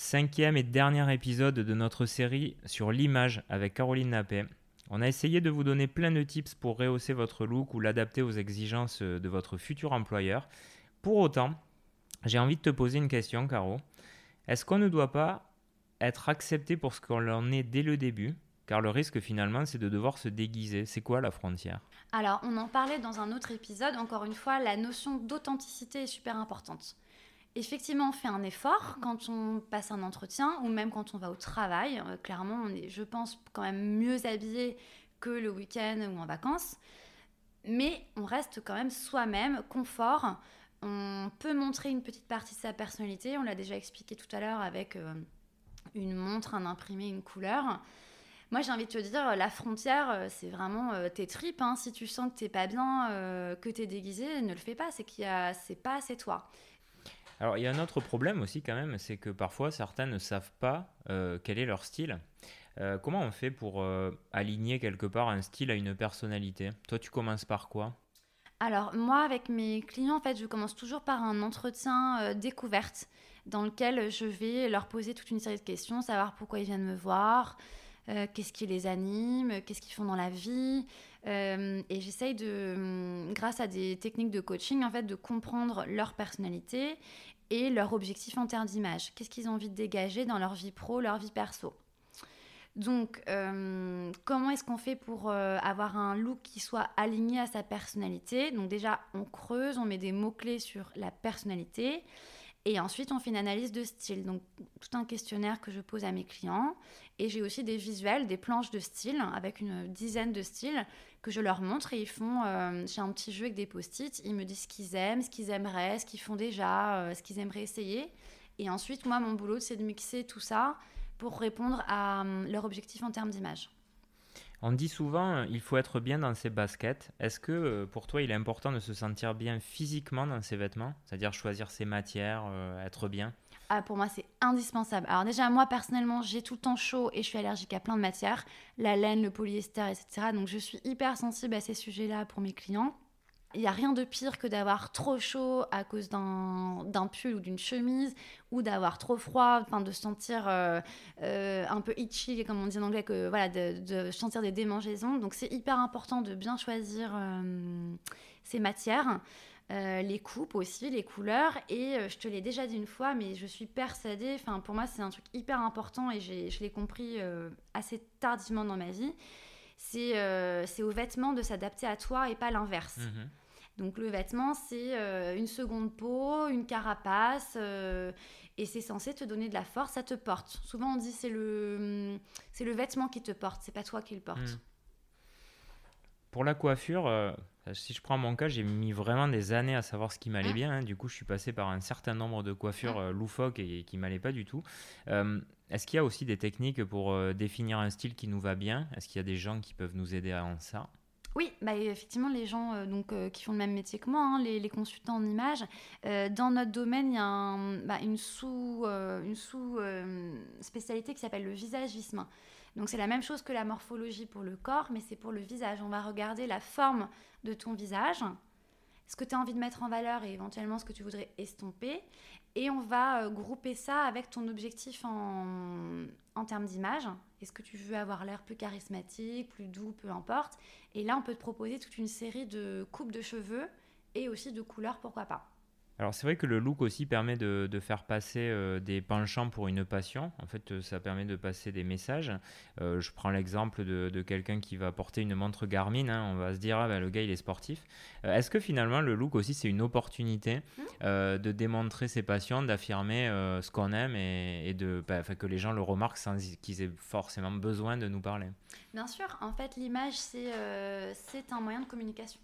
cinquième et dernier épisode de notre série sur l'image avec Caroline Nappé. On a essayé de vous donner plein de tips pour rehausser votre look ou l'adapter aux exigences de votre futur employeur. Pour autant, j'ai envie de te poser une question, Caro. Est-ce qu'on ne doit pas être accepté pour ce qu'on en est dès le début? Car le risque finalement c'est de devoir se déguiser. C'est quoi la frontière? Alors on en parlait dans un autre épisode, encore une fois, la notion d'authenticité est super importante. Effectivement, on fait un effort quand on passe un entretien ou même quand on va au travail. Euh, clairement, on est, je pense, quand même mieux habillé que le week-end ou en vacances. Mais on reste quand même soi-même, confort. On peut montrer une petite partie de sa personnalité. On l'a déjà expliqué tout à l'heure avec euh, une montre, un imprimé, une couleur. Moi, j'ai envie de te dire, la frontière, euh, c'est vraiment tes tripes. Hein. Si tu sens que t'es pas bien, que tu es déguisé, ne le fais pas. C'est qu'il a, c'est pas assez toi. Alors, il y a un autre problème aussi quand même, c'est que parfois certains ne savent pas quel est leur style. comment on fait pour aligner quelque part un style à une personnalité? Toi, tu commences par quoi? Alors moi, avec mes clients, en fait, je commence toujours par un entretien découverte dans lequel je vais leur poser toute une série de questions, savoir pourquoi ils viennent me voir, euh, qu'est-ce qui les anime, qu'est-ce qu'ils font dans la vie. Euh, et j'essaye de, hum, grâce à des techniques de coaching, en fait, de comprendre leur personnalité et leur objectif en termes d'image. Qu'est-ce qu'ils ont envie de dégager dans leur vie pro, leur vie perso. Donc, euh, comment est-ce qu'on fait pour avoir un look qui soit aligné à sa personnalité? Donc déjà, on creuse, on met des mots-clés sur la personnalité. Et ensuite, on fait une analyse de style, donc tout un questionnaire que je pose à mes clients. Et j'ai aussi des visuels, des planches de style, avec une dizaine de styles que je leur montre. Et ils font, euh, j'ai un petit jeu avec des post-it, ils me disent ce qu'ils aiment, ce qu'ils aimeraient, ce qu'ils font déjà, euh, ce qu'ils aimeraient essayer. Et ensuite, moi, mon boulot, c'est de mixer tout ça pour répondre à euh, leur objectif en termes d'image. On dit souvent euh, il faut être bien dans ses baskets. Est-ce que euh, pour toi il est important de se sentir bien physiquement dans ses vêtements? C'est-à-dire choisir ses matières, euh, être bien? Ah, Pour moi c'est indispensable. Alors déjà moi personnellement j'ai tout le temps chaud et je suis allergique à plein de matières. La laine, le polyester, etc. Donc je suis hyper sensible à ces sujets-là pour mes clients. Il n'y a rien de pire que d'avoir trop chaud à cause d'un pull ou d'une chemise, ou d'avoir trop froid, enfin de sentir euh, euh, un peu itchy, comme on dit en anglais, que, voilà, de, sentir des démangeaisons. Donc c'est hyper important de bien choisir euh, ces matières, les coupes aussi, les couleurs. Et je te l'ai déjà dit une fois, mais je suis persuadée, enfin pour moi c'est un truc hyper important et je l'ai compris assez tardivement dans ma vie. C'est aux vêtements de s'adapter à toi et pas l'inverse. Mm-hmm. Donc le vêtement, c'est euh, une seconde peau, une carapace, euh, et c'est censé te donner de la force, ça te porte. Souvent on dit c'est le, c'est le vêtement qui te porte, c'est pas toi qui le porte. Hmm. Pour la coiffure, euh, si je prends mon cas, j'ai mis vraiment des années à savoir ce qui m'allait hein bien. Hein. Du coup, je suis passé par un certain nombre de coiffures hein loufoques et, qui m'allaient pas du tout. Est-ce qu'il y a aussi des techniques pour définir un style qui nous va bien? Est-ce qu'il y a des gens qui peuvent nous aider à ça? Oui, bah, effectivement, les gens euh, donc, euh, qui font le même métier que moi, hein, les, consultants en images, euh, dans notre domaine, il y a bah, une sous, une sous spécialité qui s'appelle le visagisme. Donc c'est la même chose que la morphologie pour le corps, mais c'est pour le visage. On va regarder la forme de ton visage, ce que tu as envie de mettre en valeur et éventuellement ce que tu voudrais estomper. Et on va grouper ça avec ton objectif en, en termes d'image. Est-ce que tu veux avoir l'air plus charismatique, plus doux, peu importe? Et là, on peut te proposer toute une série de coupes de cheveux et aussi de couleurs, pourquoi pas. Alors c'est vrai que le look aussi permet de, faire passer euh, des penchants pour une passion. En fait, euh, ça permet de passer des messages. Euh, je prends l'exemple de, quelqu'un qui va porter une montre Garmin. Hein. on va se dire, ah, ben, le gars, il est sportif. Est-ce que finalement, le look aussi, c'est une opportunité mmh. de démontrer ses passions, d'affirmer ce qu'on aime et, de, bah, que les gens le remarquent sans qu'ils aient forcément besoin de nous parler? Bien sûr, en fait, l'image, c'est un moyen de communication.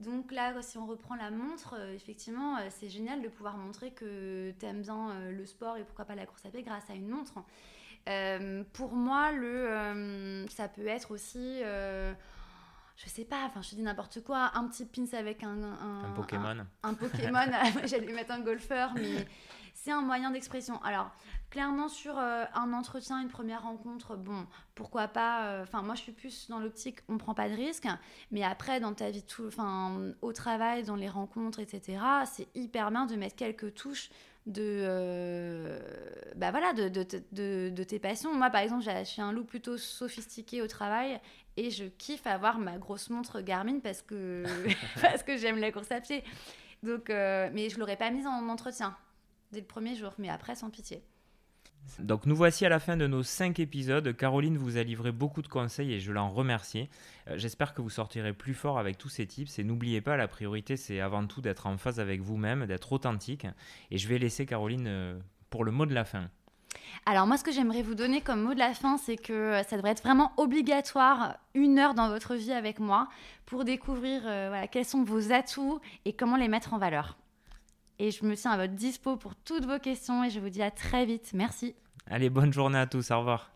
Donc là, si on reprend la montre, euh, effectivement, euh, c'est génial de pouvoir montrer que tu aimes bien euh, le sport et pourquoi pas la course à pied grâce à une montre. pour moi, le, ça peut être aussi je sais pas, enfin je dis n'importe quoi, un petit pins avec un, un, Pokémon. Un, Pokémon, j'allais mettre un golfeur, mais c'est un moyen d'expression. Alors, clairement, sur euh, un entretien, une première rencontre, bon, pourquoi pas. Euh, enfin, moi, je suis plus dans l'optique, on prend pas de risque. Mais après, dans ta vie, tout, enfin, au travail, dans les rencontres, etc., c'est hyper bien de mettre quelques touches de, euh, bah voilà, de, de, de, de, tes passions. Moi, par exemple, je suis un loup plutôt sophistiqué au travail et je kiffe avoir ma grosse montre Garmin parce que, parce que j'aime la course à pied. Donc, euh, mais je l'aurais pas mise en entretien dès le premier jour, mais après, sans pitié. Donc nous voici à la fin de nos cinq épisodes. Caroline vous a livré beaucoup de conseils et je l'en remercie. Euh, j'espère que vous sortirez plus fort avec tous ces tips et n'oubliez pas, la priorité c'est avant tout d'être en phase avec vous-même, d'être authentique. Et je vais laisser Caroline euh, pour le mot de la fin. Alors moi ce que j'aimerais vous donner comme mot de la fin c'est que euh, ça devrait être vraiment obligatoire une heure dans votre vie avec moi pour découvrir quels sont vos atouts et comment les mettre en valeur et je me tiens à votre dispo pour toutes vos questions et je vous dis à très vite. Merci. Allez, bonne journée à tous. Au revoir.